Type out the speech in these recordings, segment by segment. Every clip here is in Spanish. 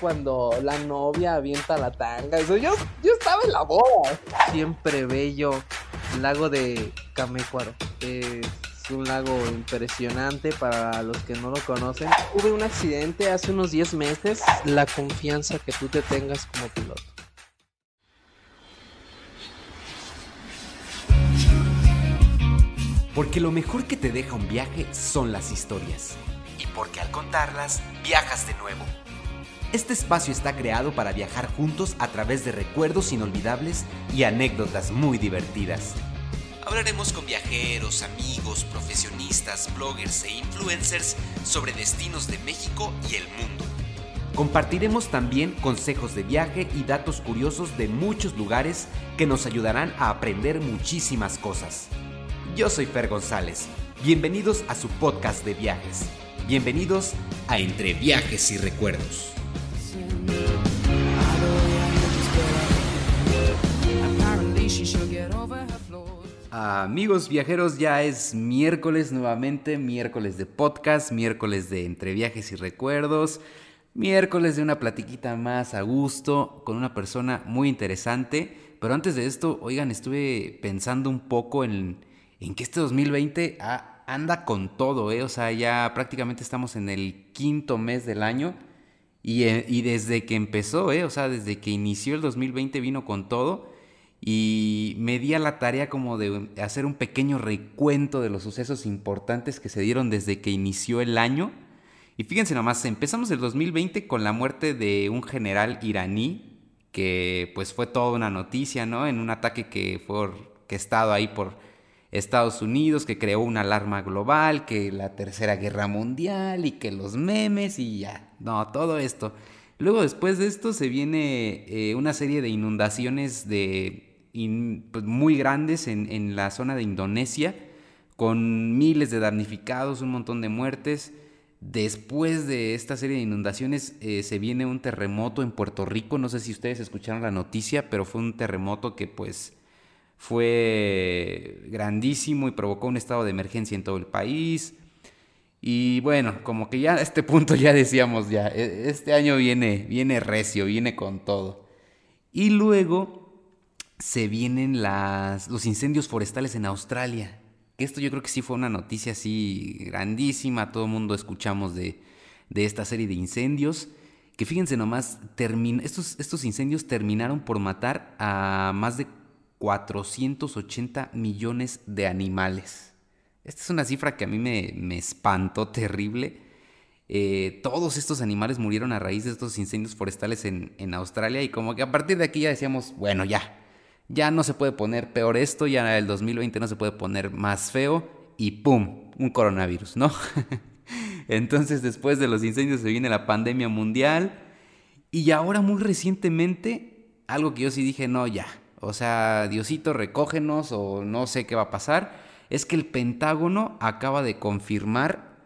cuando la novia avienta la tanga. Eso, yo, yo estaba en la boda. Siempre bello. Lago de Camécuaro. Es un lago impresionante para los que no lo conocen. Tuve un accidente hace unos 10 meses. La confianza que tú te tengas como piloto. Porque lo mejor que te deja un viaje son las historias. Y porque al contarlas, viajas de nuevo. Este espacio está creado para viajar juntos a través de recuerdos inolvidables y anécdotas muy divertidas. Hablaremos con viajeros, amigos, profesionistas, bloggers e influencers sobre destinos de México y el mundo. Compartiremos también consejos de viaje y datos curiosos de muchos lugares que nos ayudarán a aprender muchísimas cosas. Yo soy Fer González. Bienvenidos a su podcast de viajes. Bienvenidos a Entre Viajes y Recuerdos. Amigos viajeros, ya es miércoles nuevamente, miércoles de podcast, miércoles de Entre Viajes y Recuerdos, miércoles de una platiquita más a gusto con una persona muy interesante. Pero antes de esto, oigan, estuve pensando un poco en en que este 2020 anda con todo, ¿eh? O sea, ya prácticamente estamos en el quinto mes del año y, eh, y, desde que empezó, ¿eh? O sea, desde que inició el 2020 vino con todo y me di a la tarea como de hacer un pequeño recuento de los sucesos importantes que se dieron desde que inició el año. Y fíjense nomás, empezamos el 2020 con la muerte de un general iraní que pues fue toda una noticia, ¿no? En un ataque que fue estado ahí por Estados Unidos, que creó una alarma global, que la Tercera Guerra Mundial y que los memes y ya, no, todo esto. Luego después de esto se viene eh, una serie de inundaciones de, pues, muy grandes en, la zona de Indonesia, con miles de damnificados, un montón de muertes. Después de esta serie de inundaciones eh, se viene un terremoto en Puerto Rico, no sé si ustedes escucharon la noticia, pero fue un terremoto que pues fue grandísimo y provocó un estado de emergencia en todo el país. Y bueno, como que ya a este punto ya decíamos ya, e, este año viene, viene recio, viene con todo. Y luego se vienen las, los incendios forestales en Australia. Esto yo creo que sí fue una noticia así grandísima, todo el mundo escuchamos de, de esta serie de incendios. Que fíjense nomás, estos, estos incendios terminaron por matar a más de 480 millones de animales. Esta es una cifra que a mí me, espantó terrible. Eh, todos estos animales murieron a raíz de estos incendios forestales en, en, Australia y como que a partir de aquí ya decíamos, bueno, ya, ya no se puede poner peor esto, ya el 2020 no se puede poner más feo y ¡pum! Un coronavirus, ¿no? Entonces después de los incendios se viene la pandemia mundial y ahora muy recientemente, algo que yo sí dije, no, ya, o sea, Diosito, recógenos o no sé qué va a pasar, es que el Pentágono acaba de confirmar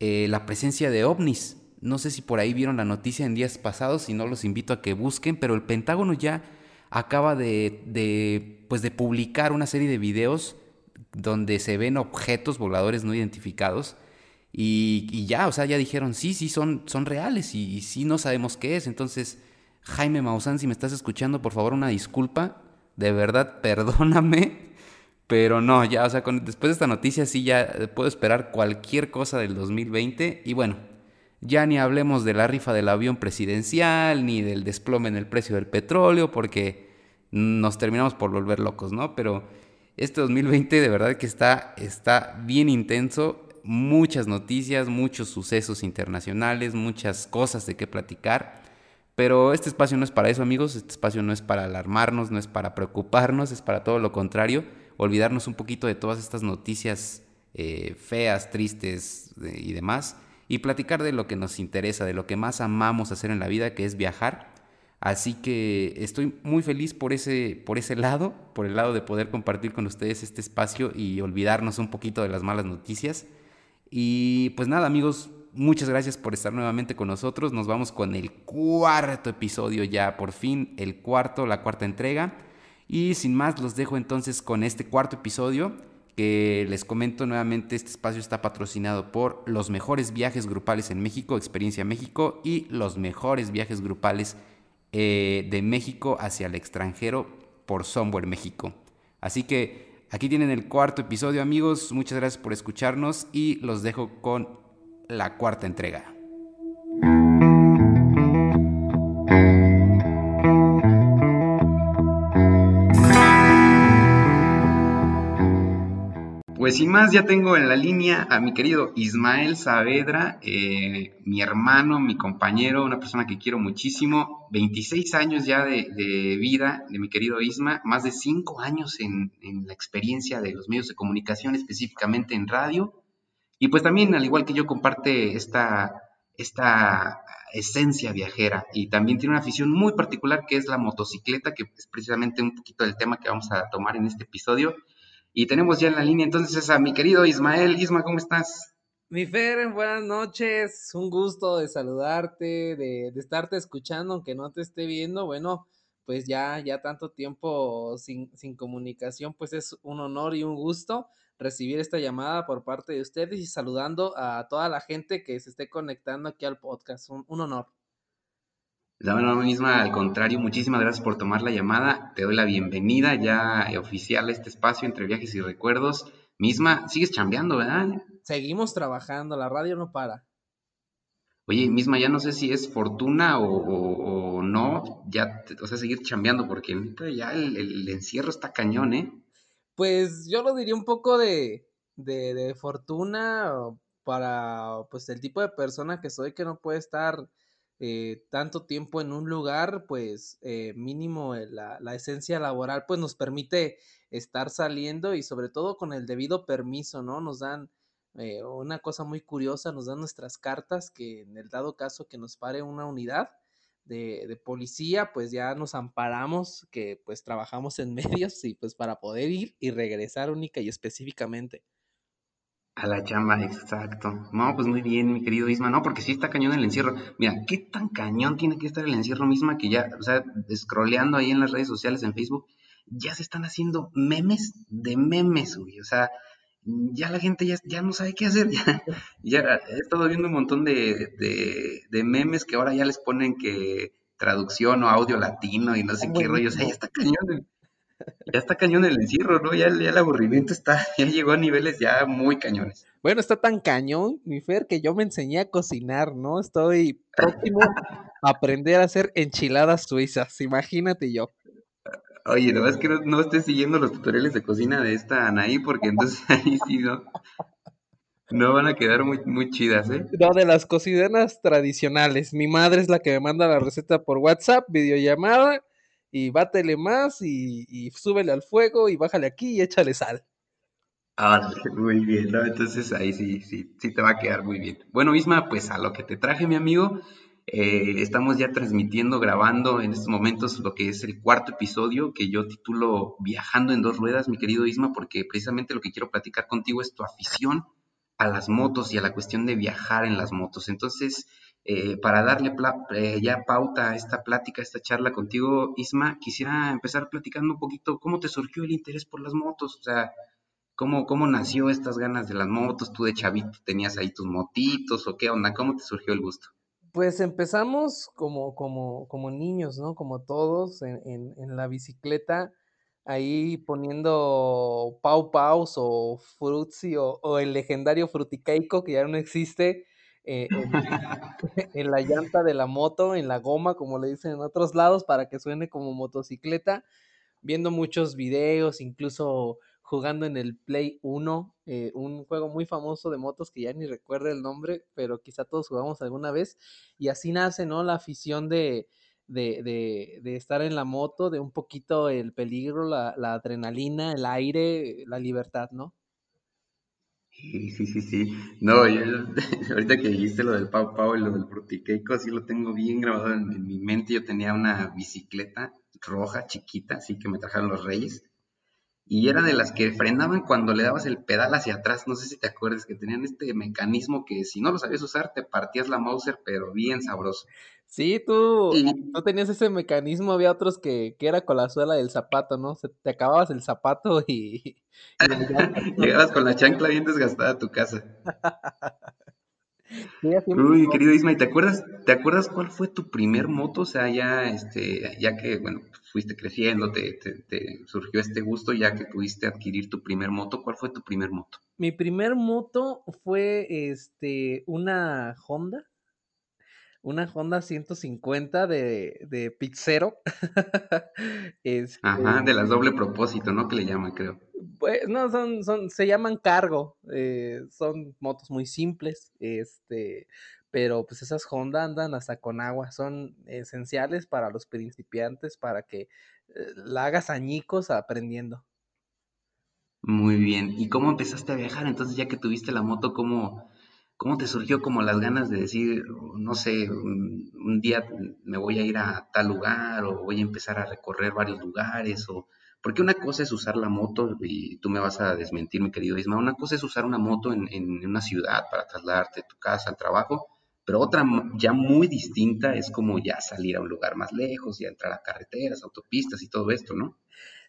eh, la presencia de ovnis. No sé si por ahí vieron la noticia en días pasados, si no los invito a que busquen, pero el Pentágono ya acaba de, pues de publicar una serie de videos donde se ven objetos voladores no identificados. Y, ya, o sea, ya dijeron, sí, sí, son, son reales y, y sí no sabemos qué es. Entonces, Jaime Maussan, si me estás escuchando, por favor, una disculpa de verdad, perdóname, pero no, ya, o sea, después de esta noticia sí ya puedo esperar cualquier cosa del 2020 y bueno, ya ni hablemos de la rifa del avión presidencial, ni del desplome en el precio del petróleo, porque nos terminamos por volver locos, ¿no? Pero este 2020 de verdad que está, está bien intenso, muchas noticias, muchos sucesos internacionales, muchas cosas de qué platicar. Pero este espacio no es para eso, amigos. Este espacio no es para alarmarnos, no es para preocuparnos, es para todo lo contrario. Olvidarnos un poquito de todas estas noticias eh, feas, tristes y demás. Y platicar de lo que nos interesa, de lo que más amamos hacer en la vida, que es viajar. Así que estoy muy feliz por ese, por ese lado, por el lado de poder compartir con ustedes este espacio y olvidarnos un poquito de las malas noticias. Y pues nada, amigos, muchas gracias por estar nuevamente con nosotros. Nos vamos con el cuarto episodio ya, por fin, el cuarto, la cuarta entrega. Y sin más, los dejo entonces con este cuarto episodio que les comento nuevamente, este espacio está patrocinado por los mejores viajes grupales en México, Experiencia México, y los mejores viajes grupales eh, de México hacia el extranjero por Somewhere México. Así que aquí tienen el cuarto episodio amigos, muchas gracias por escucharnos y los dejo con la cuarta entrega. Pues sin más, ya tengo en la línea a mi querido Ismael Saavedra, eh, mi hermano, mi compañero, una persona que quiero muchísimo, 26 años ya de, vida de mi querido Isma, más de 5 años en, la experiencia de los medios de comunicación, específicamente en radio, y pues también, al igual que yo, comparte esta, esta esencia viajera. Y también tiene una afición muy particular que es la motocicleta, que es precisamente un poquito el tema que vamos a tomar en este episodio. Y tenemos ya en la línea entonces a mi querido Ismael. Isma, ¿cómo estás? Mi Fer, buenas noches. Un gusto de saludarte, de, de, estarte escuchando, aunque no te esté viendo. Bueno, pues ya, ya tanto tiempo sin, sin comunicación, pues es un honor y un gusto recibir esta llamada por parte de ustedes y saludando a toda la gente que se esté conectando aquí al podcast. Un, un honor. La misma, al contrario, muchísimas gracias por tomar la llamada. Te doy la bienvenida ya oficial a este espacio entre viajes y recuerdos. Misma, sigues chambeando, ¿verdad? Seguimos trabajando, la radio no para. Oye, misma, ya no sé si es fortuna o, no, ya, o sea, seguir chambeando, porque ya el, encierro está cañón, ¿eh? Pues yo lo diría un poco de, de, de fortuna para, pues, el tipo de persona que soy que no puede estar eh, tanto tiempo en un lugar, pues eh, mínimo eh, la, la, esencia laboral, pues nos permite estar saliendo y sobre todo con el debido permiso, ¿no? Nos dan una cosa muy curiosa, nos dan nuestras cartas que en el dado caso que nos pare una unidad de, de policía, pues ya nos amparamos, que pues trabajamos en medios y pues para poder ir y regresar única y específicamente. A la chamba, exacto. No, pues muy bien, mi querido Isma. No, porque sí está cañón el encierro. Mira, ¿qué tan cañón tiene que estar el encierro misma que ya, o sea, scrolleando ahí en las redes sociales, en Facebook, ya se están haciendo memes de memes, güey. O sea, ya la gente ya, ya no sabe qué hacer. Ya, he estado viendo un montón de, de, memes que ahora ya les ponen que traducción o audio latino y no sé qué rollo. O sea, ya está cañón ya está cañón el encierro, ¿no? Ya, el aburrimiento está, ya llegó a niveles ya muy cañones. Bueno, está tan cañón, mi Fer, que yo me enseñé a cocinar, ¿no? Estoy próximo a aprender a hacer enchiladas suizas, imagínate yo. Oye, no es que no, estés siguiendo los tutoriales de cocina de esta Anaí, porque entonces ahí sí no, no van a quedar muy, muy chidas, ¿eh? No, de las cocineras tradicionales. Mi madre es la que me manda la receta por WhatsApp, videollamada, y bátele más y, y súbele al fuego y bájale aquí y échale sal. Ah, muy bien, ¿no? Entonces ahí sí, sí, sí te va a quedar muy bien. Bueno, Isma, pues a lo que te traje, mi amigo, eh, estamos ya transmitiendo, grabando en estos momentos lo que es el cuarto episodio que yo titulo Viajando en dos ruedas, mi querido Isma, porque precisamente lo que quiero platicar contigo es tu afición a las motos y a la cuestión de viajar en las motos. Entonces, eh, para darle eh, ya pauta a esta plática, a esta charla contigo, Isma, quisiera empezar platicando un poquito cómo te surgió el interés por las motos, o sea, cómo, cómo nació estas ganas de las motos, tú de chavito tenías ahí tus motitos o qué onda, cómo te surgió el gusto. Pues empezamos como, como, como niños, ¿no? Como todos en, en, en la bicicleta, ahí poniendo Pau Paus o Frutzi o, o el legendario Fruticaico que ya no existe, eh, en, la llanta de la moto, en la goma, como le dicen en otros lados, para que suene como motocicleta, viendo muchos videos, incluso jugando en el Play 1, eh, un juego muy famoso de motos que ya ni recuerdo el nombre, pero quizá todos jugamos alguna vez, y así nace, ¿no? La afición de, de, de, de estar en la moto, de un poquito el peligro, la, la adrenalina, el aire, la libertad, ¿no? Sí, sí, sí, sí. No, yo, ahorita que dijiste lo del Pau Pau y lo del Frutiqueico, así lo tengo bien grabado en, mi mente. Yo tenía una bicicleta roja, chiquita, así que me trajeron los reyes. y era de las que frenaban cuando le dabas el pedal hacia atrás. No sé si te acuerdas que tenían este mecanismo que si no lo sabías usar te partías la Mauser, pero bien sabroso. Sí, tú, tú tenías ese mecanismo, había otros que, que era con la suela del zapato, ¿no? Se, te acababas el zapato y... Llegabas con la chancla bien desgastada a tu casa. Uy, querido Isma, te acuerdas, te acuerdas cuál fue tu primer moto? O sea, ya, este, ya que, bueno, fuiste creciendo, te, te, surgió este gusto, ya que pudiste adquirir tu primer moto, ¿cuál fue tu primer moto? Mi primer moto fue, este, una Honda, una Honda 150 de, de Pizzero. Ajá, de las este doble propósito, ¿no? Que le llaman, creo. Pues, no, son, son, se llaman cargo, eh, son motos muy simples, este, pero pues esas Honda andan hasta con agua, son esenciales para los principiantes, para que eh, la hagas añicos aprendiendo. Muy bien, ¿y cómo empezaste a viajar? Entonces, ya que tuviste la moto, ¿cómo, cómo te surgió como las ganas de decir, no sé, un día me voy a ir a tal lugar o voy a empezar a recorrer varios lugares o porque una cosa es usar la moto, y tú me vas a desmentir, mi querido Isma, una cosa es usar una moto en, en una ciudad para trasladarte de tu casa al trabajo, pero otra ya muy distinta es como ya salir a un lugar más lejos, ya entrar a carreteras, autopistas y todo esto, ¿no?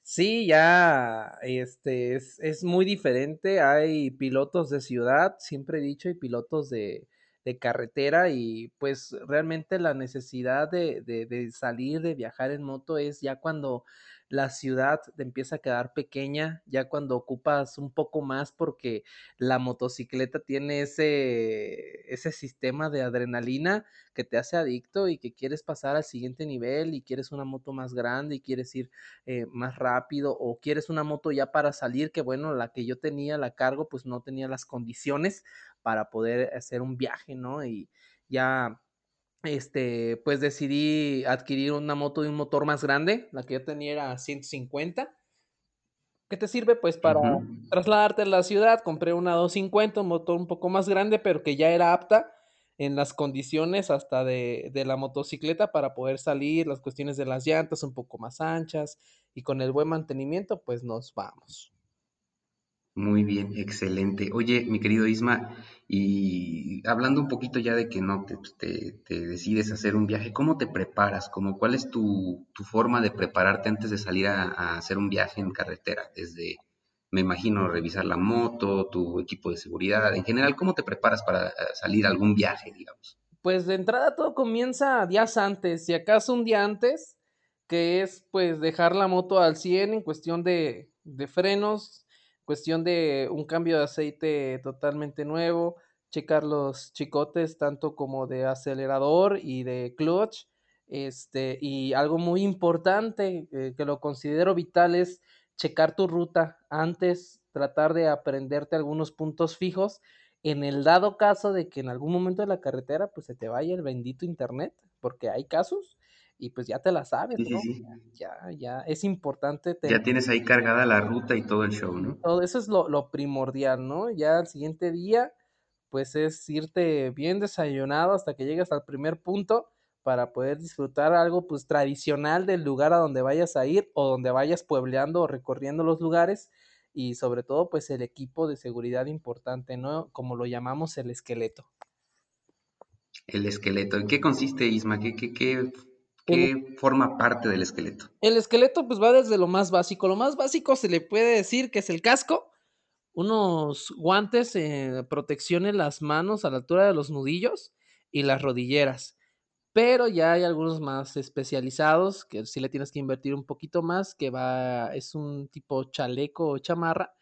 Sí, ya este es, es muy diferente. Hay pilotos de ciudad, siempre he dicho, y pilotos de, de carretera y pues realmente la necesidad de, de, de, salir, de viajar en moto es ya cuando la ciudad te empieza a quedar pequeña, ya cuando ocupas un poco más porque la motocicleta tiene ese, ese sistema de adrenalina que te hace adicto y que quieres pasar al siguiente nivel y quieres una moto más grande y quieres ir eh, más rápido o quieres una moto ya para salir, que bueno, la que yo tenía, la cargo, pues no tenía las condiciones para poder hacer un viaje, ¿no? Y ya este, pues decidí adquirir una moto de un motor más grande, la que yo tenía era 150, que te sirve pues para trasladarte a la ciudad, compré una 250, un motor un poco más grande, pero que ya era apta en las condiciones hasta de, de la motocicleta para poder salir, las cuestiones de las llantas un poco más anchas y con el buen mantenimiento pues nos vamos. Muy bien, excelente. Oye, mi querido Isma, y hablando un poquito ya de que no te, pues, decides hacer un viaje, ¿cómo te preparas? ¿Cómo, ¿Cuál es tu, forma de prepararte antes de salir a, hacer un viaje en carretera? Desde, me imagino, revisar la moto, tu equipo de seguridad, en general, ¿cómo te preparas para eh, salir a algún viaje, digamos? Pues de entrada todo comienza días antes, si acaso un día antes, que es pues dejar la moto al 100 en cuestión de, de frenos, cuestión de un cambio de aceite totalmente nuevo, checar los chicotes tanto como de acelerador y de clutch. Este, y algo muy importante eh, que lo considero vital es checar tu ruta antes, tratar de aprenderte algunos puntos fijos en el dado caso de que en algún momento de la carretera pues se te vaya el bendito internet, porque hay casos y pues ya te la sabes, ¿no? Ya, ya, es importante. Ya tienes ahí cargada la ruta y todo el show, ¿no? Todo eso es lo, lo primordial, ¿no? Ya al siguiente día, pues es irte bien desayunado hasta que llegues al primer punto para poder disfrutar algo pues tradicional del lugar a donde vayas a ir o donde vayas puebleando o recorriendo los lugares y sobre todo pues el equipo de seguridad importante, ¿no? Como lo llamamos el esqueleto. El esqueleto. ¿En qué consiste, Isma? ¿Qué, qué, qué ¿Qué forma parte del esqueleto? El esqueleto pues va desde lo más básico. Lo más básico se le puede decir que es el casco, unos guantes, eh, protección en las manos a la altura de los nudillos y las rodilleras. Pero ya hay algunos más especializados que sí le tienes que invertir un poquito más, que va, es un tipo chaleco o chamarra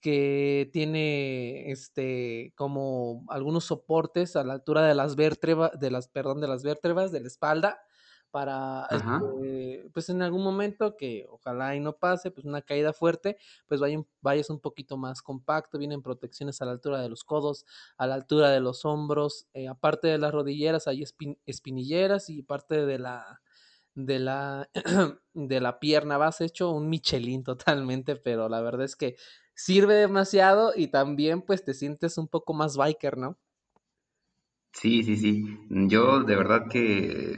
que tiene este como algunos soportes a la altura de las vértebras, de las, perdón, de las vértebras de la espalda para, este, pues en algún momento que ojalá y no pase, pues una caída fuerte, pues vayas un poquito más compacto, vienen protecciones a la altura de los codos, a la altura de los hombros, eh, aparte de las rodilleras hay espinilleras y parte de la de la de la pierna vas hecho un Michelin totalmente, pero la verdad es que sirve demasiado y también pues te sientes un poco más biker, ¿no? Sí, sí, sí. Yo de verdad que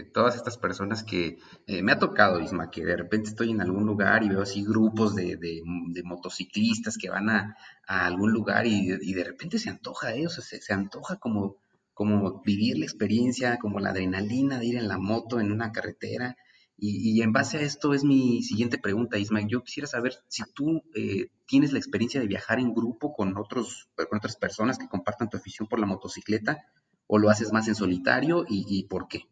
eh, todas estas personas que eh, me ha tocado, Isma, que de repente estoy en algún lugar y veo así grupos de, de- motociclistas que van a, a algún lugar y, y de repente se antoja, ¿eh? O sea, se, se antoja como, como vivir la experiencia, como la adrenalina de ir en la moto en una carretera. Y, y en base a esto es mi siguiente pregunta, Isma. Yo quisiera saber si tú eh, tienes la experiencia de viajar en grupo con otros, con otras personas que compartan tu afición por la motocicleta o lo haces más en solitario y, y por qué.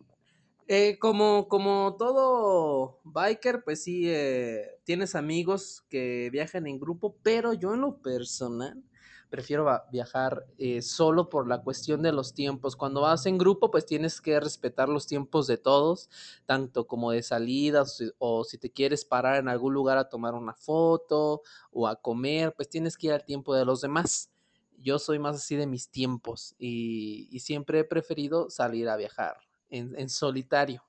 Eh, como, como todo biker, pues sí, eh, tienes amigos que viajan en grupo, pero yo en lo personal prefiero viajar eh, solo por la cuestión de los tiempos. Cuando vas en grupo, pues tienes que respetar los tiempos de todos, tanto como de salidas o si te quieres parar en algún lugar a tomar una foto o a comer, pues tienes que ir al tiempo de los demás. Yo soy más así de mis tiempos y, siempre he preferido salir a viajar en, en solitario.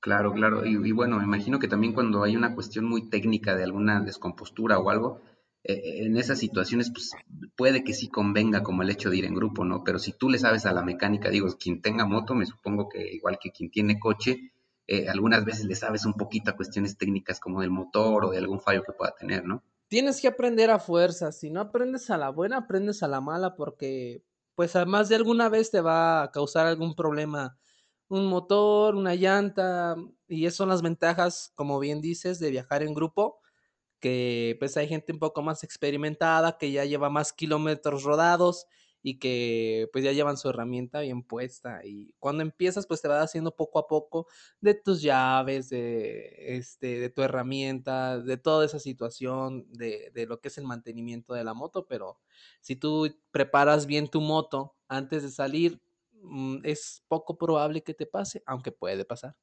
Claro, claro. Y, y bueno, me imagino que también cuando hay una cuestión muy técnica de alguna descompostura o algo, eh, en esas situaciones, pues puede que sí convenga como el hecho de ir en grupo, ¿no? Pero si tú le sabes a la mecánica, digo, quien tenga moto, me supongo que igual que quien tiene coche, eh, algunas veces le sabes un poquito a cuestiones técnicas como del motor o de algún fallo que pueda tener, ¿no? Tienes que aprender a fuerza. Si no aprendes a la buena, aprendes a la mala porque pues además de alguna vez te va a causar algún problema un motor, una llanta y esas son las ventajas, como bien dices, de viajar en grupo que pues hay gente un poco más experimentada, que ya lleva más kilómetros rodados y que pues ya llevan su herramienta bien puesta y cuando empiezas pues te vas haciendo poco a poco de tus llaves, de, este, de tu herramienta, de toda esa situación, de, de lo que es el mantenimiento de la moto, pero si tú preparas bien tu moto antes de salir, mm, es poco probable que te pase, aunque puede pasar.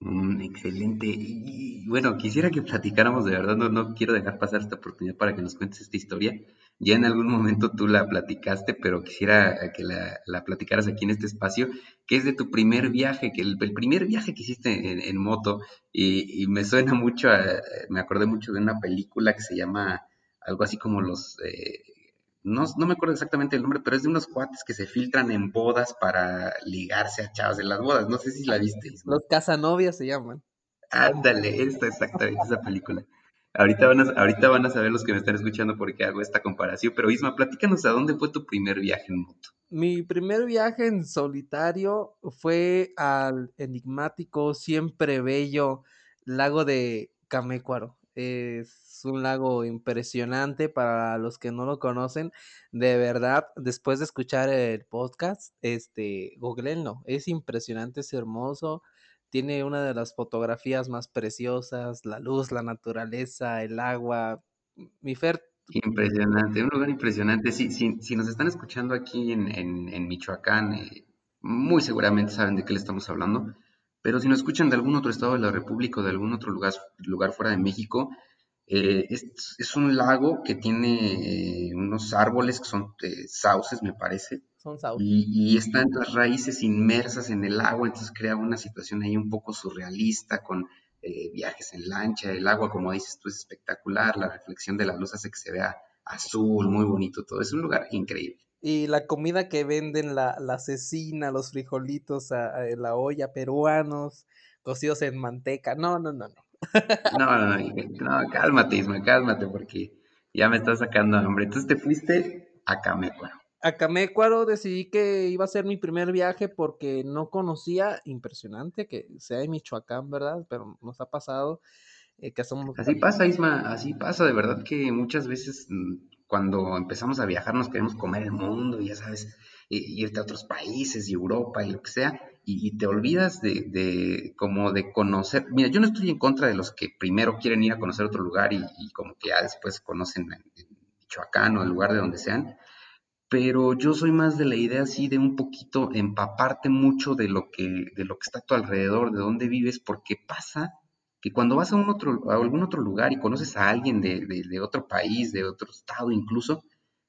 Mm, excelente. Y, bueno, quisiera que platicáramos, de verdad, no, no quiero dejar pasar esta oportunidad para que nos cuentes esta historia. Ya en algún momento tú la platicaste, pero quisiera eh, que la, la platicaras aquí en este espacio, que es de tu primer viaje, que el, primer viaje que hiciste en, moto, y, y me suena mucho, a- me acordé mucho de una película que se llama algo así como los, eh, no, no me acuerdo exactamente el nombre, pero es de unos cuates que se filtran en bodas para ligarse a chavas en las bodas. No sé si la viste, Isma. Los casanovias se llaman. Ándale, esta exactamente esa película. Ahorita van a, ahorita van a saber los que me están escuchando por qué hago esta comparación, pero Isma, platícanos a dónde fue tu primer viaje en moto. Mi primer viaje en solitario fue al enigmático, siempre bello lago de Camécuaro. Es un lago impresionante para los que no lo conocen. De verdad, después de escuchar el podcast, este, googleenlo. Es impresionante, es hermoso. Tiene una de las fotografías más preciosas, la luz, la naturaleza, el agua. Mi Fer, Impresionante, un lugar impresionante. Sí, sí, si nos están escuchando aquí en Michoacán, eh, muy seguramente saben de qué le estamos hablando, pero si nos escuchan de algún otro estado de la República o de algún otro lugar, lugar fuera de México, eh, es, es un lago que tiene eh, unos árboles que son eh, sauces, me parece, son sauces. y, y están las raíces inmersas en el agua, entonces crea una situación ahí un poco surrealista con viajes en lancha, el agua, como dices tú, es espectacular, la reflexión de la luz hace que se vea azul, muy bonito todo, es un lugar increíble. Y la comida que venden, la, la cecina, los frijolitos a- a- la olla, peruanos, cocidos en manteca. No, no, no, no. No, no, no, no, cálmate, Isma, cálmate, porque ya me estás sacando hambre. Entonces te fuiste a Camecuaro. A Camécuaro decidí que iba a ser mi primer viaje porque no conocía, impresionante que sea en Michoacán, ¿verdad? Pero nos ha pasado eh, que somos Así pasa, Isma, así pasa, de verdad que muchas veces mm, cuando empezamos a viajar nos queremos comer el mundo, ya sabes, irte a otros países y Europa y lo que sea, y, te olvidas de, de como de conocer. Mira, yo no estoy en contra de los que primero quieren ir a conocer otro lugar y, y como que ya después conocen en, en Michoacán o el lugar de donde sean, pero yo soy más de la idea así de un poquito empaparte mucho de lo que, de lo que está a tu alrededor, de dónde vives, porque pasa que cuando vas a un otro, a algún otro lugar y conoces a alguien de, de- otro país, de otro estado incluso,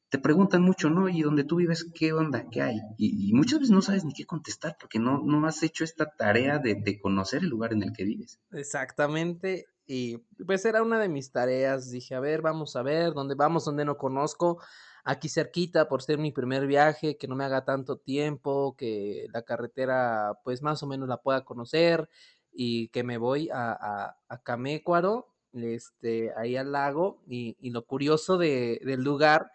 te preguntan mucho, ¿no? ¿Y donde tú vives qué onda, qué hay? Y, y muchas veces no sabes ni qué contestar porque no, no has hecho esta tarea de, de conocer el lugar en el que vives. exactamente. Y pues era una de mis tareas. Dije, a ver, vamos a ver, dónde vamos, dónde no conozco. aquí cerquita por ser mi primer viaje, que no me haga tanto tiempo, que la carretera pues más o menos la pueda conocer y que me voy a, a, Camécuaro, este, ahí al lago y, y lo curioso de, del lugar,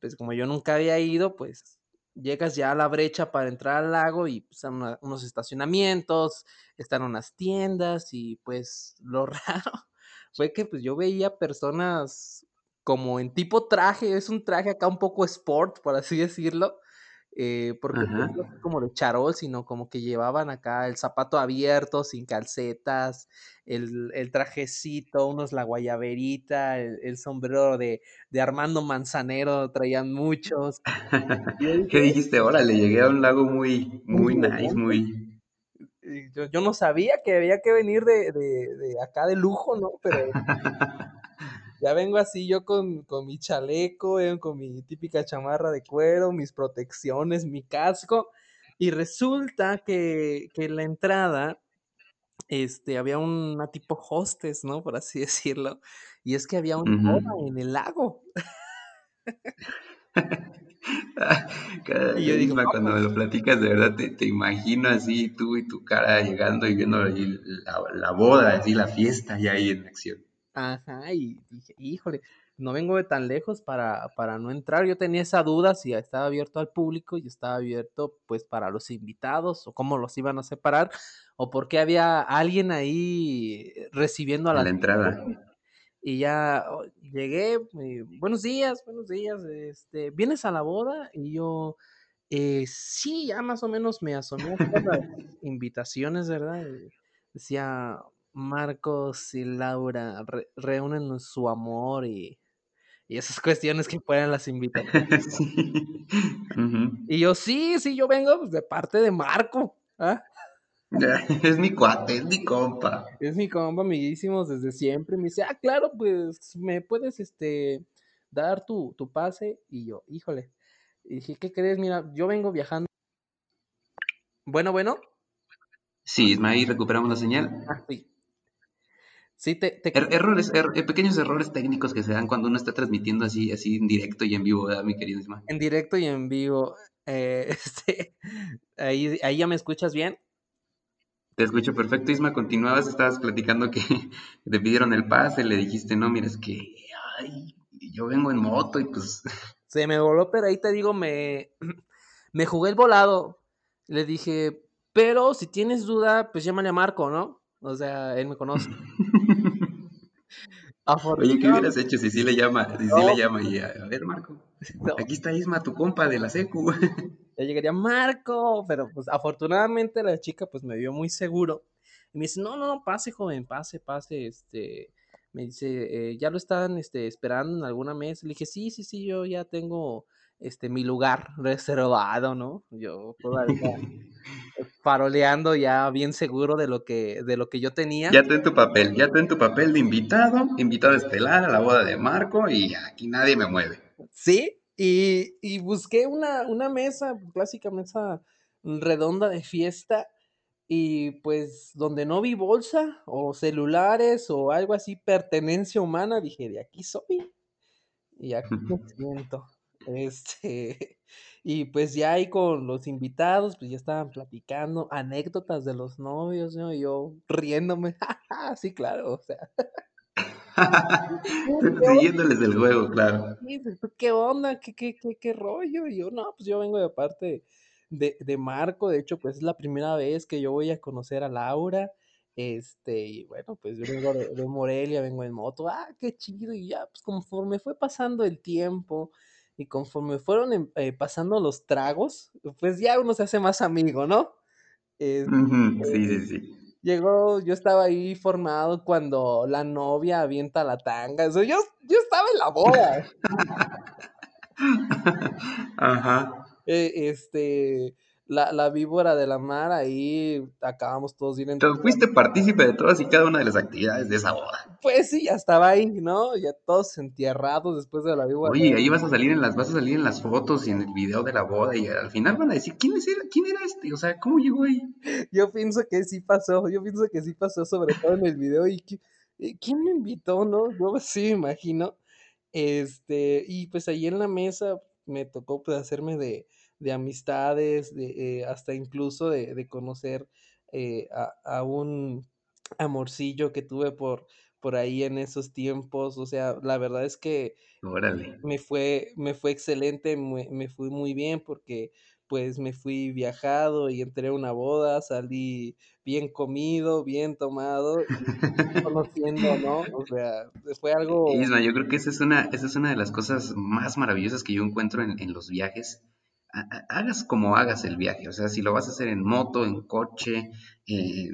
pues como yo nunca había ido, pues llegas ya a la brecha para entrar al lago y pues, están una, unos estacionamientos, están unas tiendas y pues lo raro fue que pues yo veía personas como en tipo traje, es un traje acá un poco sport, por así decirlo, eh, porque no es como de charol, sino como que llevaban acá el zapato abierto, sin calcetas, el, el trajecito, unos la guayaberita, el, el sombrero de, de, Armando Manzanero, traían muchos. ¿Qué dijiste? Órale, llegué a un lago muy, muy nice, muy... Yo, yo, no sabía que había que venir de, de, de acá de lujo, ¿no? Pero ya vengo así yo con, con mi chaleco, eh, con mi típica chamarra de cuero, mis protecciones, mi casco, y resulta que, que en la entrada este, había una tipo hostes, ¿no? Por así decirlo, y es que había una uh -huh. en el lago. Cada y yo digo, cuando me lo platicas, de verdad te, te, imagino así tú y tu cara llegando y viendo la, la boda, así la fiesta ya ahí en acción. Ajá, y dije, híjole, no vengo de tan lejos para, para no entrar. Yo tenía esa duda si estaba abierto al público y estaba abierto pues para los invitados o cómo los iban a separar o porque había alguien ahí recibiendo a la, la entrada. Y ya oh, llegué, eh, buenos días, buenos días, este, ¿vienes a la boda? Y yo, eh, sí, ya más o menos me asomé a las invitaciones, ¿verdad? Decía, Marcos y Laura re reúnen su amor y, y, esas cuestiones que pueden las invitaciones. sí. uh -huh. Y yo, sí, sí, yo vengo pues, de parte de Marco. ¿ah? Es mi cuate, es mi compa. Es mi compa, amiguísimos desde siempre. Me dice, ah, claro, pues me puedes este, dar tu, tu pase. Y yo, híjole. Y dije, ¿qué crees? Mira, yo vengo viajando. Bueno, bueno. Sí, Isma, ahí recuperamos la señal. Ah, sí. Sí, te, te... Er errores, er pequeños errores técnicos que se dan cuando uno está transmitiendo así, así en directo y en vivo, ¿verdad, mi querido Isma? En directo y en vivo. Eh, este, ahí, ahí ya me escuchas bien. Te escucho perfecto, Isma. Continuabas, estabas platicando que te pidieron el pase, le dijiste, no, mira, es que ay, yo vengo en moto y pues. Se me voló, pero ahí te digo, me, me jugué el volado. Le dije, pero si tienes duda, pues llámale a Marco, ¿no? O sea, él me conoce. Oye, ¿qué hubieras hecho si sí le llama? Si no. sí le llama y a, a ver, Marco, no. aquí está Isma, tu compa de la secu. Ya llegaría Marco, pero pues afortunadamente la chica pues me vio muy seguro. Y me dice, no, no, no, pase, joven, pase, pase, este, me dice, eh, ya lo están este, esperando en alguna mesa. Le dije, sí, sí, sí, yo ya tengo este mi lugar reservado, ¿no? Yo todavía faroleando ya bien seguro de lo que de lo que yo tenía. Ya ten tu papel, ya ten tu papel de invitado, invitado estelar a la boda de Marco y aquí nadie me mueve. Sí, y, y busqué una, una mesa, clásica mesa redonda de fiesta y pues donde no vi bolsa o celulares o algo así, pertenencia humana, dije, de aquí soy. Y aquí me siento. Este, y pues ya ahí con los invitados, pues ya estaban platicando anécdotas de los novios, ¿no? Y yo riéndome, sí, claro, o sea. Siguiéndoles el juego, claro. ¿Qué onda? ¿Qué, qué, qué, qué rollo? Y yo, no, pues yo vengo de parte de, de Marco, de hecho, pues es la primera vez que yo voy a conocer a Laura. Este, y bueno, pues yo vengo de, de Morelia, vengo en moto, ah, qué chido, y ya, pues conforme fue pasando el tiempo, y conforme fueron eh, pasando los tragos, pues ya uno se hace más amigo, ¿no? Eh, -huh. Sí, sí, sí. Llegó, yo estaba ahí formado cuando la novia avienta la tanga, o sea, yo, yo estaba en la boda. Ajá. Eh, este, la, la, víbora de la mar, ahí acabamos todos bien. Entonces fuiste partícipe de todas y cada una de las actividades de esa boda. Pues sí, ya estaba ahí, ¿no? Ya todos entierrados después de la víbora. Oye, ahí vas a salir en las, vas a salir en las fotos y en el video de la boda y al final van a decir, ¿quién, es, quién era este? O sea, ¿cómo llegó ahí? Yo pienso que sí pasó, yo pienso que sí pasó, sobre todo en el video. ¿Y quién me invitó, no? Yo sí me imagino. Este, y pues ahí en la mesa me tocó pues hacerme de, de amistades, de, eh, hasta incluso de, de conocer eh, a, a un amorcillo que tuve por, por ahí en esos tiempos. O sea, la verdad es que Órale. me fue, me fue excelente, me, me fui muy bien porque pues me fui viajado y entré a una boda, salí bien comido, bien tomado y conociendo, ¿no? O sea, fue algo... Isma, yo creo que esa es una, esa es una de las cosas más maravillosas que yo encuentro en, en los viajes. Ha- ha- Hagas como hagas el viaje, o sea, si lo vas a hacer en moto, en coche, eh,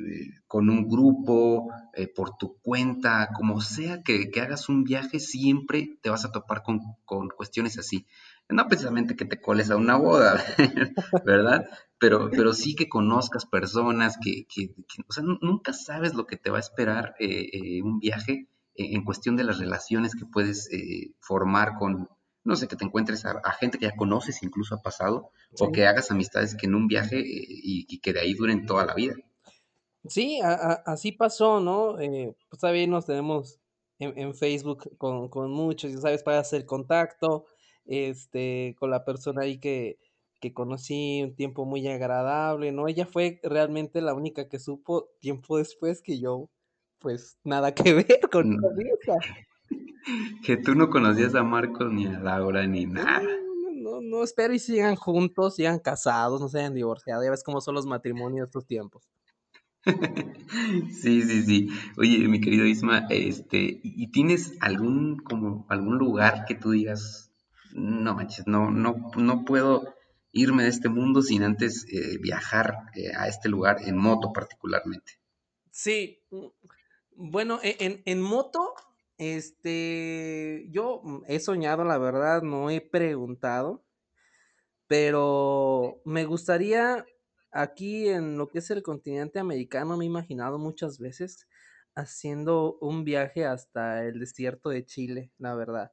con un grupo, eh, por tu cuenta, como sea que, que hagas un viaje, siempre te vas a topar con, con cuestiones así. No precisamente que te coles a una boda, ¿verdad? Pero, pero sí que conozcas personas, que, que- o sea, nu- nunca sabes lo que te va a esperar eh, un viaje en cuestión de las relaciones que puedes formar con, no sé, que te encuentres a, a gente que ya conoces, incluso ha pasado, o que hagas amistades que en un viaje eh, y, y que de ahí duren toda la vida. sí, a- a- así pasó, ¿no? Eh, pues también nos tenemos en, en Facebook con, con muchos, ya sabes, para hacer contacto, este, con la persona ahí que, que conocí un tiempo muy agradable, ¿no? Ella fue realmente la única que supo tiempo después que yo, pues nada que ver con esa Mm, vieja. Que tú no conocías a Marcos ni a Laura ni nada. no, no, no, espero y sigan juntos, sigan casados, no se hayan divorciado, ya ves cómo son los matrimonios de estos tiempos. Sí, sí, sí. Oye, mi querido Isma, este, ¿y y tienes algún como algún lugar que tú digas, no manches, no, no, no puedo irme de este mundo sin antes eh, viajar eh, a este lugar en moto particularmente? Sí, mm, bueno, e- en, en moto, este, yo mm, he soñado, la verdad, no he preguntado, pero me gustaría aquí en lo que es el continente americano, me he imaginado muchas veces haciendo un viaje hasta el desierto de Chile, la verdad.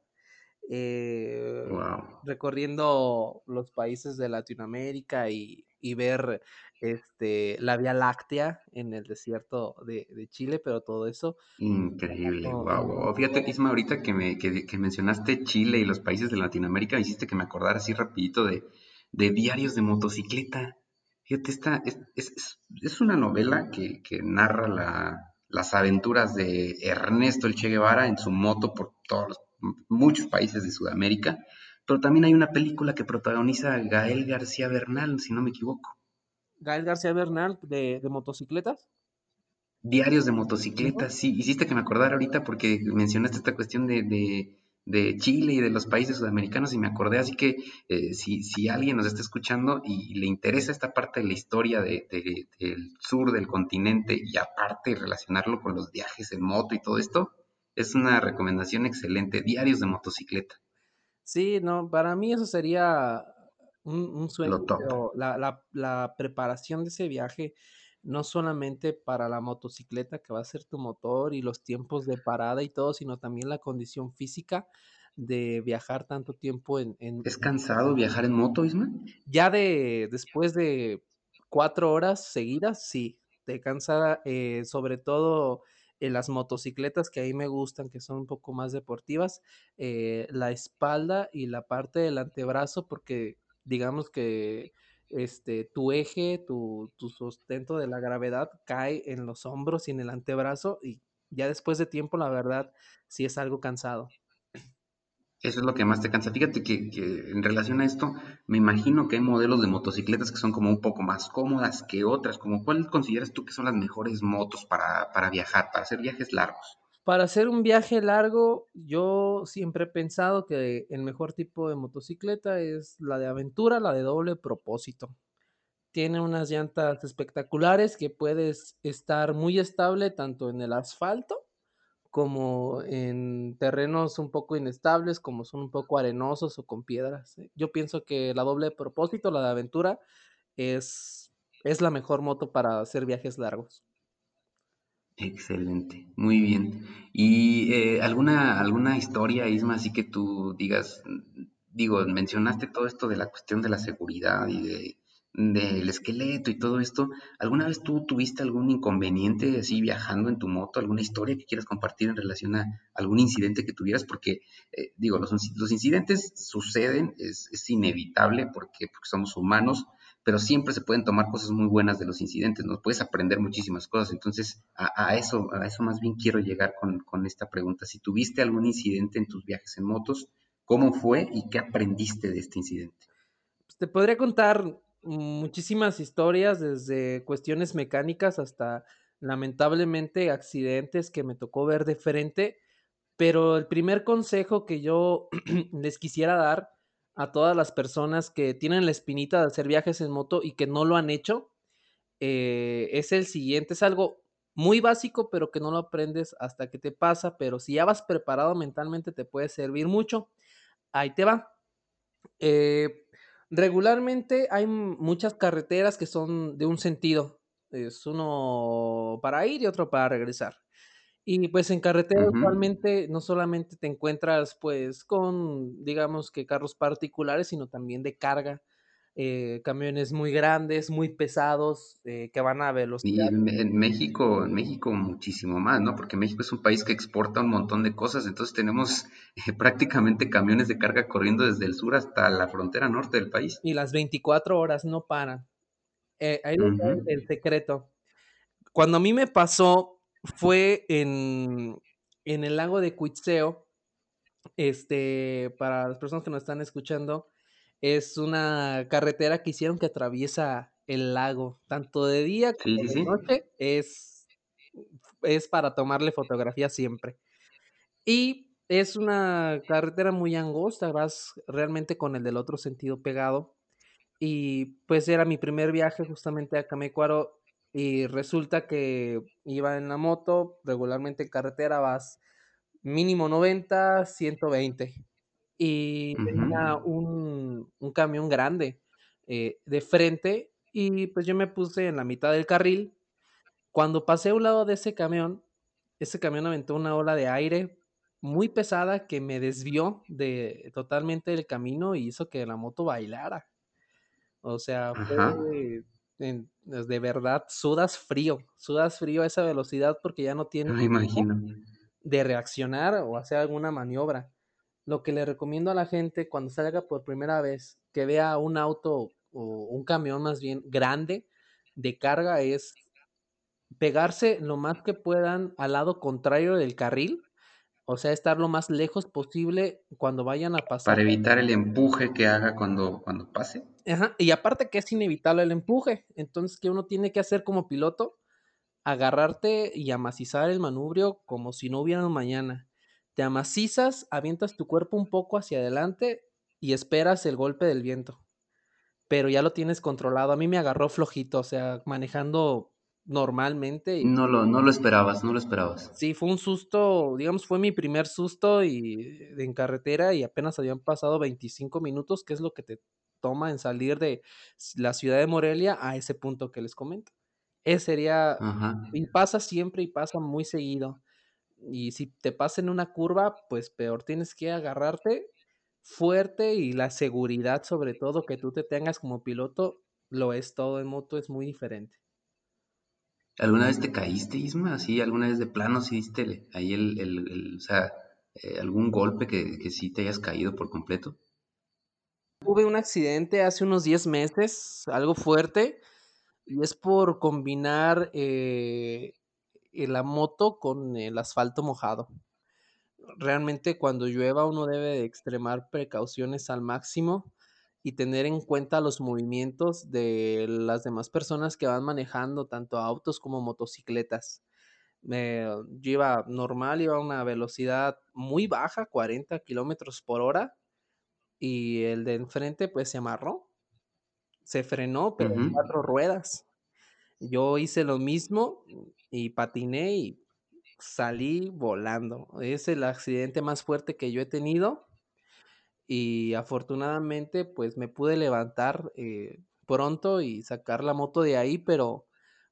eh, Wow. recorriendo los países de Latinoamérica y, y ver este, la Vía Láctea en el desierto de, de Chile, pero todo eso Increíble, no, wow, wow. Fíjate. Isma, ahorita que me que, que mencionaste Chile y los países de Latinoamérica, me hiciste que me acordara así rapidito de, de Diarios de motocicleta. Fíjate, esta es, es, es- es una novela que, que narra la- las aventuras de Ernesto el Che Guevara en su moto por todos los, muchos países de Sudamérica, pero también hay una película que protagoniza Gael García Bernal, si no me equivoco. Gael García Bernal de, de motocicletas. Diarios de motocicletas, sí, hiciste que me acordara ahorita porque mencionaste esta cuestión de, de, de Chile y de los países sudamericanos y me acordé, así que eh, si, si alguien nos está escuchando y le interesa esta parte de la historia de, de- del sur del continente y aparte relacionarlo con los viajes en moto y todo esto, es una recomendación excelente, Diarios de motocicleta, Sí, no, para mí eso sería un, un sueño, pero la, la, la preparación de ese viaje, no solamente para la motocicleta que va a ser tu motor y los tiempos de parada y todo, sino también la condición física de viajar tanto tiempo en, en, ¿Es cansado viajar en moto, Isma? ya de después de 4 horas seguidas, sí, te cansa, eh, sobre todo en las motocicletas que a mí me gustan, que son un poco más deportivas, eh, la espalda y la parte del antebrazo, porque digamos que este, tu eje, tu, tu sustento de la gravedad cae en los hombros y en el antebrazo y ya después de tiempo, la verdad, sí es algo cansado. Eso es lo que más te cansa. Fíjate que, que en relación a esto, me imagino que hay modelos de motocicletas que son como un poco más cómodas que otras. Como cuál consideras tú que son las mejores motos para, para viajar, para hacer viajes largos? Para hacer un viaje largo, yo siempre he pensado que el mejor tipo de motocicleta es la de aventura, la de doble propósito. Tiene unas llantas espectaculares que puedes estar muy estable tanto en el asfalto como en terrenos un poco inestables, como son un poco arenosos o con piedras. ¿eh? Yo pienso que la doble propósito, la de aventura, es, es la mejor moto para hacer viajes largos. Excelente, muy bien. ¿Y eh, alguna, alguna historia, Isma, así que tú digas, digo, mencionaste todo esto de la cuestión de la seguridad y de, del esqueleto y todo esto, ¿alguna vez tú tuviste algún inconveniente así viajando en tu moto, alguna historia que quieras compartir en relación a algún incidente que tuvieras? Porque, eh, digo, los, los, incidentes suceden, es, es inevitable porque, somos humanos, pero siempre se pueden tomar cosas muy buenas de los incidentes, ¿no? Puedes aprender muchísimas cosas. Entonces, a, eso, a eso más bien quiero llegar con, con esta pregunta. Si tuviste algún incidente en tus viajes en motos, ¿cómo fue y qué aprendiste de este incidente? Pues, te podría contar muchísimas historias, desde cuestiones mecánicas hasta lamentablemente accidentes que me tocó ver de frente, pero el primer consejo que yo les quisiera dar a todas las personas que tienen la espinita de hacer viajes en moto y que no lo han hecho, eh, es el siguiente, es algo muy básico, pero que no lo aprendes hasta que te pasa, pero si ya vas preparado mentalmente te puede servir mucho. Ahí te va. Eh, Regularmente hay muchas carreteras que son de un sentido. Es uno para ir y otro para regresar. Y pues en carretera usualmente no solamente te encuentras pues con digamos que carros particulares, sino también de carga eh, camiones muy grandes, muy pesados, eh, que van a velocidad. Y en, México, en México muchísimo más, ¿no? Porque México es un país que exporta un montón de cosas, entonces tenemos eh, prácticamente camiones de carga corriendo desde el sur hasta la frontera norte del país. Y las 24 horas no paran. ahí es el secreto. Cuando a mí me pasó fue en, en el lago de Cuitzeo, este, para las personas que nos están escuchando, es una carretera que hicieron que atraviesa el lago, tanto de día como de noche, es, es para tomarle fotografía siempre. Y es una carretera muy angosta, vas realmente con el del otro sentido pegado. Y pues era mi primer viaje justamente a Camecuaro y resulta que iba en la moto, regularmente en carretera vas mínimo 90, 120 y tenía un, un, camión grande eh, de frente y pues yo me puse en la mitad del carril. Cuando pasé a un lado de ese camión, ese camión aventó una ola de aire muy pesada que me desvió de totalmente del camino y hizo que la moto bailara. O sea, fue de verdad sudas frío, sudas frío a esa velocidad porque ya no tienes de reaccionar o hacer alguna maniobra. Lo que le recomiendo a la gente cuando salga por primera vez, que vea un auto o un camión más bien grande de carga, es pegarse lo más que puedan al lado contrario del carril, o sea, estar lo más lejos posible cuando vayan a pasar. Para evitar el empuje que haga cuando, cuando pase. Ajá, y aparte que es inevitable el empuje, entonces, ¿qué uno tiene que hacer como piloto? Agarrarte y amacizar el manubrio como si no hubiera mañana te amacizas, avientas tu cuerpo un poco hacia adelante y esperas el golpe del viento. Pero ya lo tienes controlado. A mí me agarró flojito, o sea, manejando normalmente. No lo, no lo esperabas, no lo esperabas. Sí, fue un susto, digamos, fue mi primer susto y en carretera y apenas habían pasado 25 minutos, que es lo que te toma en salir de la ciudad de Morelia a ese punto que les comento. Ese sería, y pasa siempre y pasa muy seguido y si te pasa en una curva, pues peor tienes que agarrarte fuerte y la seguridad sobre todo que tú te tengas como piloto lo es todo en moto, es muy diferente. ¿Alguna vez te caíste, Isma? ¿Así alguna vez de plano sí diste ahí el, el, o sea, eh, algún golpe que, que sí te hayas caído por completo? Tuve un accidente hace unos 10 meses, algo fuerte, y es por combinar eh, la moto con el asfalto mojado. Realmente cuando llueva uno debe de extremar precauciones al máximo y tener en cuenta los movimientos de las demás personas que van manejando tanto autos como motocicletas. yo iba normal, iba a una velocidad muy baja, 40 kilómetros por hora, y el de enfrente pues se amarró, se frenó, pero en cuatro ruedas. Yo hice lo mismo y patiné y salí volando. Es el accidente más fuerte que yo he tenido y afortunadamente pues me pude levantar eh, pronto y sacar la moto de ahí, pero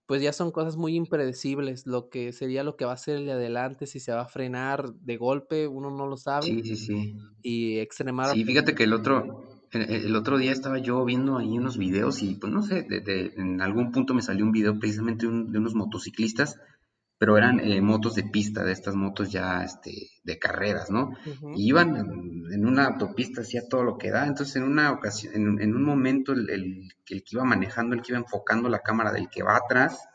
pues ya son cosas muy impredecibles, lo que sería lo que va a ser el de adelante, si se va a frenar de golpe, uno no lo sabe. Sí, sí, sí. Y extremar. Sí, fíjate que el otro, el otro día estaba yo viendo ahí unos videos y pues no sé, en algún punto me salió un video precisamente de unos motociclistas, pero eran eh, motos de pista, de estas motos ya este, de carreras, ¿no? Y iban en, una autopista, hacía todo lo que da, entonces en una ocasión, en, un momento el, el, que iba manejando, el que iba enfocando la cámara del que va atrás,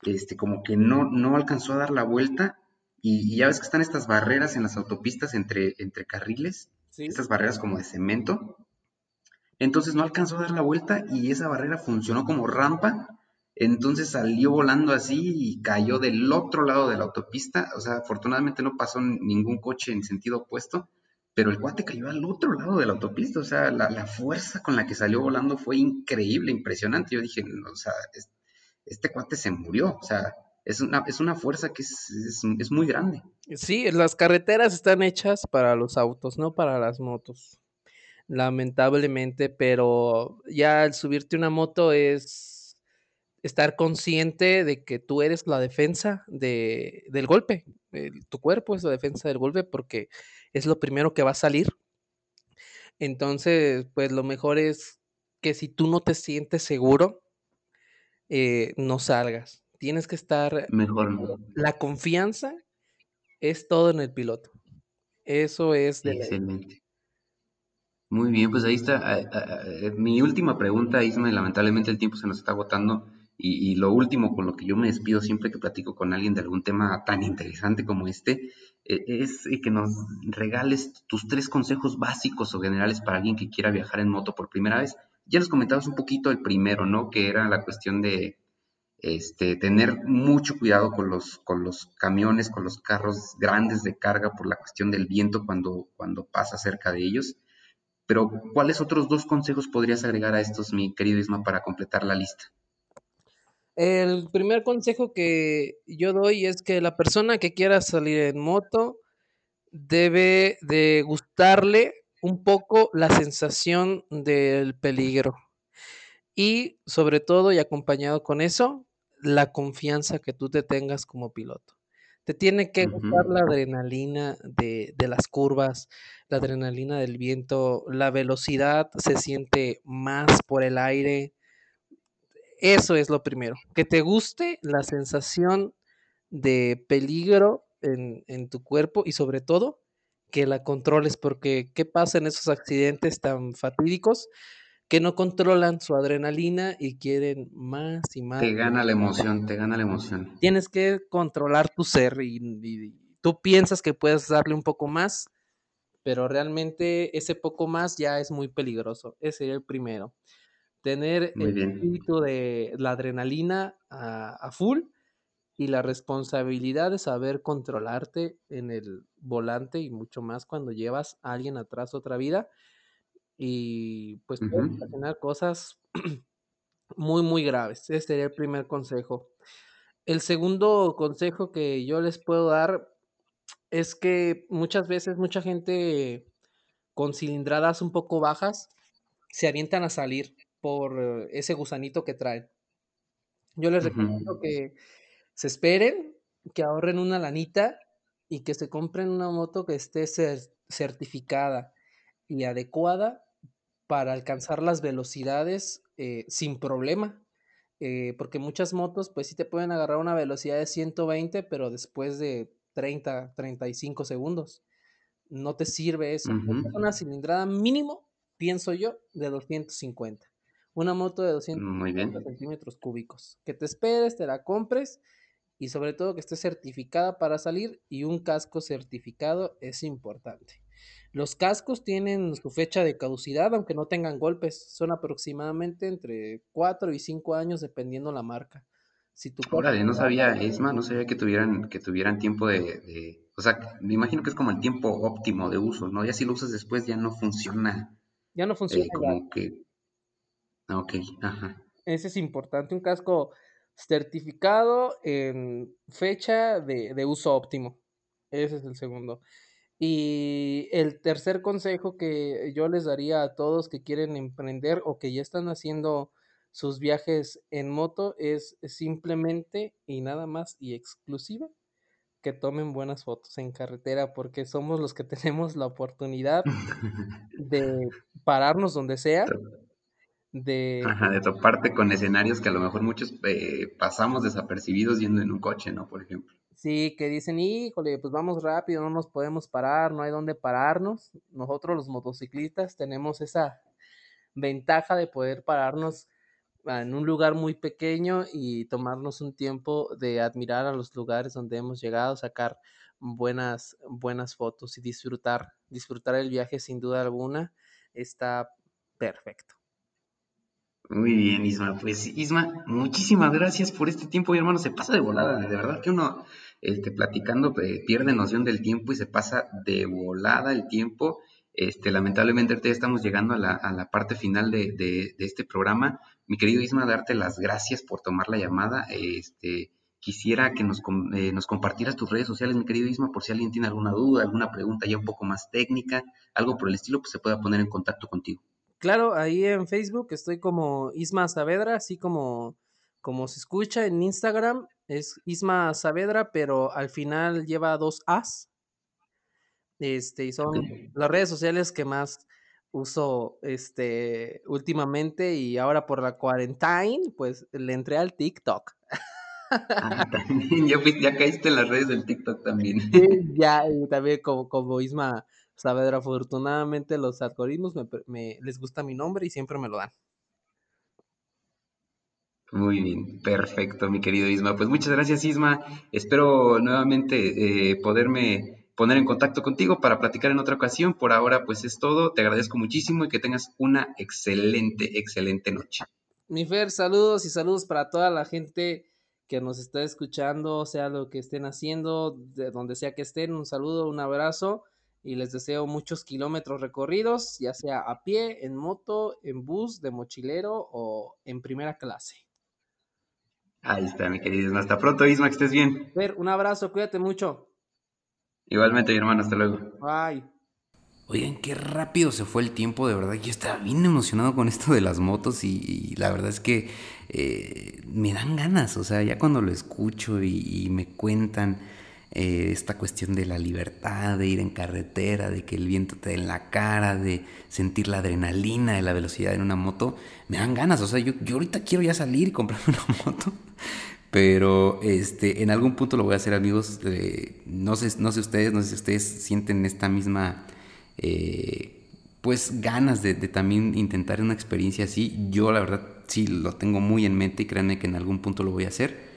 este, como que no, no alcanzó a dar la vuelta y, ya ves que están estas barreras en las autopistas entre, entre carriles, estas barreras como de cemento. Entonces no alcanzó a dar la vuelta y esa barrera funcionó como rampa. Entonces salió volando así y cayó del otro lado de la autopista. O sea, afortunadamente no pasó ningún coche en sentido opuesto, pero el cuate cayó al otro lado de la autopista. O sea, la, fuerza con la que salió volando fue increíble, impresionante. Yo dije, o sea, este cuate se murió. O sea, es una, es una fuerza que es, es, muy grande. Sí, las carreteras están hechas para los autos, no para las motos. Lamentablemente, pero ya al subirte una moto es estar consciente de que tú eres la defensa de, del golpe. tu cuerpo es la defensa del golpe porque es lo primero que va a salir. Entonces, pues lo mejor es que si tú no te sientes seguro, eh, no salgas tienes que estar... Mejor no. La confianza es todo en el piloto. Eso es de Excelente. Muy bien, pues ahí está. Mi última pregunta, Isma, lamentablemente el tiempo se nos está agotando. Y, lo último con lo que yo me despido siempre que platico con alguien de algún tema tan interesante como este, e, es que nos regales tus tres consejos básicos o generales para alguien que quiera viajar en moto por primera vez. Ya nos comentabas un poquito el primero, ¿no? Que era la cuestión de, este, tener mucho cuidado con los, con los camiones, con los carros grandes de carga por la cuestión del viento cuando, cuando pasa cerca de ellos. Pero, ¿cuáles otros dos consejos podrías agregar a estos, mi querido Isma, para completar la lista? El primer consejo que yo doy es que la persona que quiera salir en moto debe de gustarle un poco la sensación del peligro. Y sobre todo y acompañado con eso, la confianza que tú te tengas como piloto. Te tiene que gustar la adrenalina de, las curvas, la adrenalina del viento, la velocidad se siente más por el aire. Eso es lo primero. Que te guste la sensación de peligro en, en tu cuerpo y sobre todo que la controles, porque ¿qué pasa en esos accidentes tan fatídicos? que no controlan su adrenalina y quieren más y más. Te gana la emoción, te gana la emoción. Tienes que controlar tu ser y, tú piensas que puedes darle un poco más, pero realmente ese poco más ya es muy peligroso. Ese sería el primero. Tener el espíritu de la adrenalina a, a full y la responsabilidad de saber controlarte en el volante y mucho más cuando llevas a alguien atrás otra vida y pues pueden cosas muy, muy graves. Ese sería el primer consejo. El segundo consejo que yo les puedo dar es que muchas veces mucha gente con cilindradas un poco bajas se avientan a salir por ese gusanito que traen. Yo les recomiendo que se esperen, que ahorren una lanita y que se compren una moto que esté certificada y adecuada para alcanzar las velocidades eh, sin problema. Eh, porque muchas motos pues sí te pueden agarrar una velocidad de 120, pero después de 30, 35 segundos. No te sirve eso. Una cilindrada mínimo, pienso yo, de 250. Una moto de 250 centímetros cúbicos. Que te esperes, te la compres y sobre todo que esté certificada para salir y un casco certificado es importante. Los cascos tienen su fecha de caducidad, aunque no tengan golpes. Son aproximadamente entre 4 y 5 años, dependiendo la marca. Si tu Órale, no sabía, Esma, no sabía que tuvieran, que tuvieran tiempo de, O sea, me imagino que es como el tiempo óptimo de uso, ¿no? Ya si lo usas después ya no funciona. Ya no funciona. Eh, como que... Ah, ok, ajá. Ese es importante, un casco certificado en fecha de, de uso óptimo. Ese es el segundo. Y el tercer consejo que yo les daría a todos que quieren emprender o que ya están haciendo sus viajes en moto es simplemente y nada más y exclusiva que tomen buenas fotos en carretera porque somos los que tenemos la oportunidad de pararnos donde sea. De... Ajá, de toparte con escenarios que a lo mejor muchos eh, pasamos desapercibidos yendo en un coche, ¿no? Por ejemplo. Sí, que dicen, híjole, pues vamos rápido, no nos podemos parar, no hay dónde pararnos. Nosotros los motociclistas tenemos esa ventaja de poder pararnos en un lugar muy pequeño y tomarnos un tiempo de admirar a los lugares donde hemos llegado, sacar buenas, buenas fotos y disfrutar, disfrutar el viaje sin duda alguna, está perfecto. Muy bien, Isma. Pues Isma, muchísimas gracias por este tiempo, hermano. Se pasa de volada, de verdad que uno este, platicando eh, pierde noción del tiempo y se pasa de volada el tiempo. Este, lamentablemente ahorita ya estamos llegando a la, a la parte final de, de, este programa. Mi querido Isma, darte las gracias por tomar la llamada. Este, quisiera que nos, eh, nos compartieras tus redes sociales, mi querido Isma, por si alguien tiene alguna duda, alguna pregunta ya un poco más técnica, algo por el estilo, pues se pueda poner en contacto contigo. Claro, ahí en Facebook estoy como Isma Saavedra, así como, como se escucha en Instagram, es Isma Saavedra, pero al final lleva dos As. Este, y son las redes sociales que más uso este últimamente y ahora por la cuarentena, pues le entré al TikTok. Ah, también, ya, ya, caíste en las redes del TikTok también. ya, y también como, como Isma Saavedra, afortunadamente los algoritmos me, les gusta mi nombre y siempre me lo dan. Muy bien, perfecto, mi querido Isma. Pues muchas gracias, Isma. Espero nuevamente eh, poderme poner en contacto contigo para platicar en otra ocasión. Por ahora, pues es todo. Te agradezco muchísimo y que tengas una excelente, excelente noche. Mi Fer, saludos y saludos para toda la gente que nos está escuchando, sea lo que estén haciendo, de donde sea que estén. Un saludo, un abrazo y les deseo muchos kilómetros recorridos, ya sea a pie, en moto, en bus, de mochilero o en primera clase. Ahí está, mi querido. Hasta pronto, Isma, que estés bien. Fer, un abrazo, cuídate mucho. Igualmente, mi hermano, hasta luego. Bye. Oigan, qué rápido se fue el tiempo, de verdad. Yo estaba bien emocionado con esto de las motos y, la verdad es que eh, me dan ganas, o sea, ya cuando lo escucho y, me cuentan eh, esta cuestión de la libertad, de ir en carretera, de que el viento te dé en la cara, de sentir la adrenalina de la velocidad en una moto, me dan ganas, o sea, yo, yo ahorita quiero ya salir y comprarme una moto. Pero este, en algún punto lo voy a hacer, amigos. Eh, no, sé, no sé ustedes, no sé si ustedes sienten esta misma, eh, pues, ganas de, también intentar una experiencia así. Yo, la verdad, sí lo tengo muy en mente y créanme que en algún punto lo voy a hacer.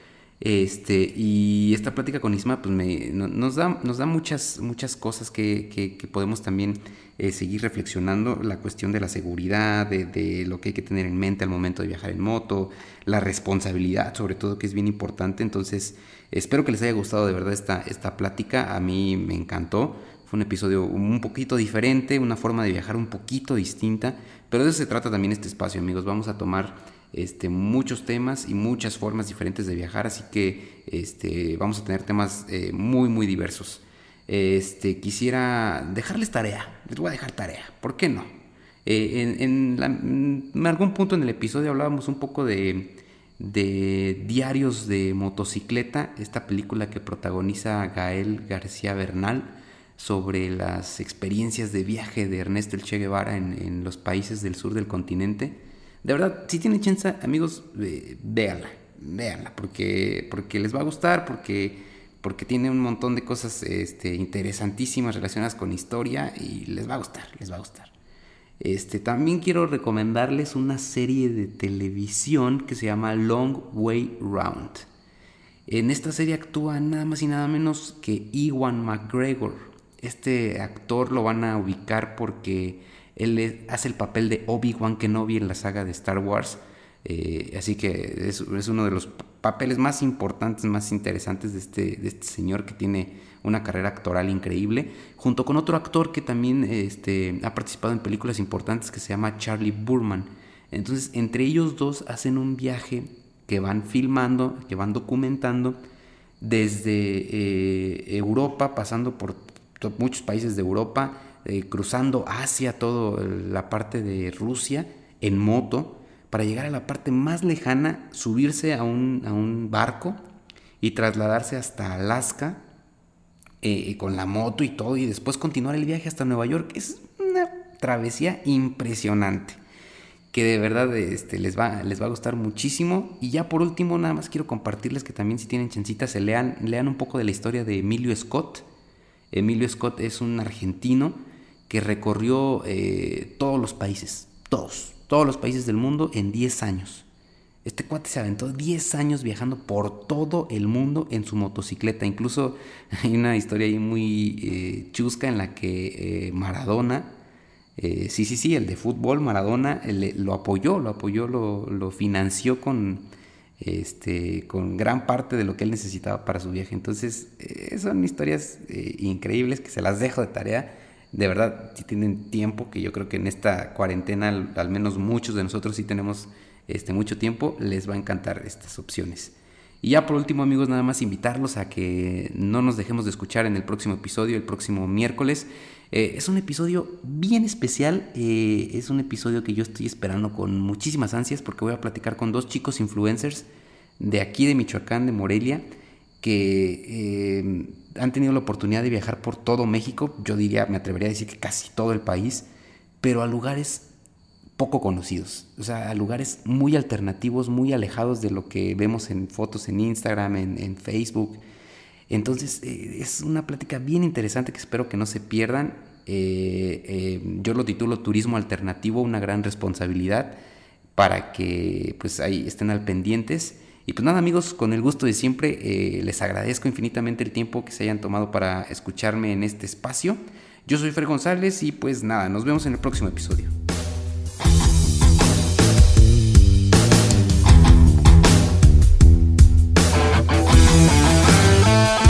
Este, y esta plática con Isma, pues, me, nos, da, nos da muchas, muchas cosas que, que podemos también eh, seguir reflexionando la cuestión de la seguridad, de, lo que hay que tener en mente al momento de viajar en moto, la responsabilidad sobre todo que es bien importante. Entonces, espero que les haya gustado de verdad esta, esta plática. A mí me encantó. Fue un episodio un poquito diferente, una forma de viajar un poquito distinta, pero de eso se trata también este espacio, amigos. Vamos a tomar este, muchos temas y muchas formas diferentes de viajar, así que este, vamos a tener temas eh, muy, muy diversos este, quisiera dejarles tarea. Les voy a dejar tarea. ¿Por qué no? Eh, en, algún punto en el episodio hablábamos un poco de, de Diarios de Motocicleta, esta película que protagoniza Gael García Bernal sobre las experiencias de viaje de Ernesto El Che Guevara en, los países del sur del continente. De verdad, si tienen chance, amigos, eh, véanla, véanla, porque, porque les va a gustar, porque porque tiene un montón de cosas este, interesantísimas relacionadas con historia y les va a gustar, les va a gustar. Este, también quiero recomendarles una serie de televisión que se llama Long Way Round. En esta serie actúa nada más y nada menos que Ewan McGregor. Este actor lo van a ubicar porque él hace el papel de Obi-Wan Kenobi en la saga de Star Wars. Eh, así que es, uno de los papeles más importantes, más interesantes de este, de este señor que tiene una carrera actoral increíble, junto con otro actor que también este, ha participado en películas importantes que se llama Charlie Burman. Entonces, entre ellos dos hacen un viaje que van filmando, que van documentando desde eh, Europa, pasando por muchos países de Europa, eh, cruzando hacia toda la parte de Rusia en moto, para llegar a la parte más lejana, subirse a un, barco y trasladarse hasta Alaska eh, con la moto y todo, y después continuar el viaje hasta Nueva York. Es una travesía impresionante que de verdad este, les, va, les va a gustar muchísimo. Y ya por último, nada más quiero compartirles que también si tienen chancita se lean, lean un poco de la historia de Emilio Scott. Emilio Scott es un argentino que recorrió eh, todos los países, todos, todos los países del mundo en 10 años. Este cuate se aventó 10 años viajando por todo el mundo en su motocicleta. Incluso hay una historia ahí muy eh, chusca en la que eh, Maradona, sí, sí, sí, el de fútbol, Maradona lo apoyó, lo apoyó, lo, lo, financió con, este, con gran parte de lo que él necesitaba para su viaje. Entonces, son historias increíbles que se las dejo de tarea. De verdad, si tienen tiempo, que yo creo que en esta cuarentena, al menos muchos de nosotros sí tenemos este, mucho tiempo, les va a encantar estas opciones. Y ya por último amigos, nada más invitarlos a que no nos dejemos de escuchar en el próximo episodio, el próximo miércoles. Eh, es un episodio bien especial, eh, es un episodio que yo estoy esperando con muchísimas ansias porque voy a platicar con dos chicos influencers de aquí de Michoacán, de Morelia, que eh, han tenido la oportunidad de viajar por todo México, yo diría, me atrevería a decir que casi todo el país, pero a lugares poco conocidos, o sea, a lugares muy alternativos, muy alejados de lo que vemos en fotos en Instagram, en, Facebook. Entonces, eh, es una plática bien interesante que espero que no se pierdan. Eh, eh, yo lo titulo Turismo Alternativo, una gran responsabilidad para que pues ahí estén al pendientes. Y pues nada amigos, con el gusto de siempre, les agradezco infinitamente el tiempo que se hayan tomado para escucharme en este espacio. Yo soy Fer González y pues nada, nos vemos en el próximo episodio.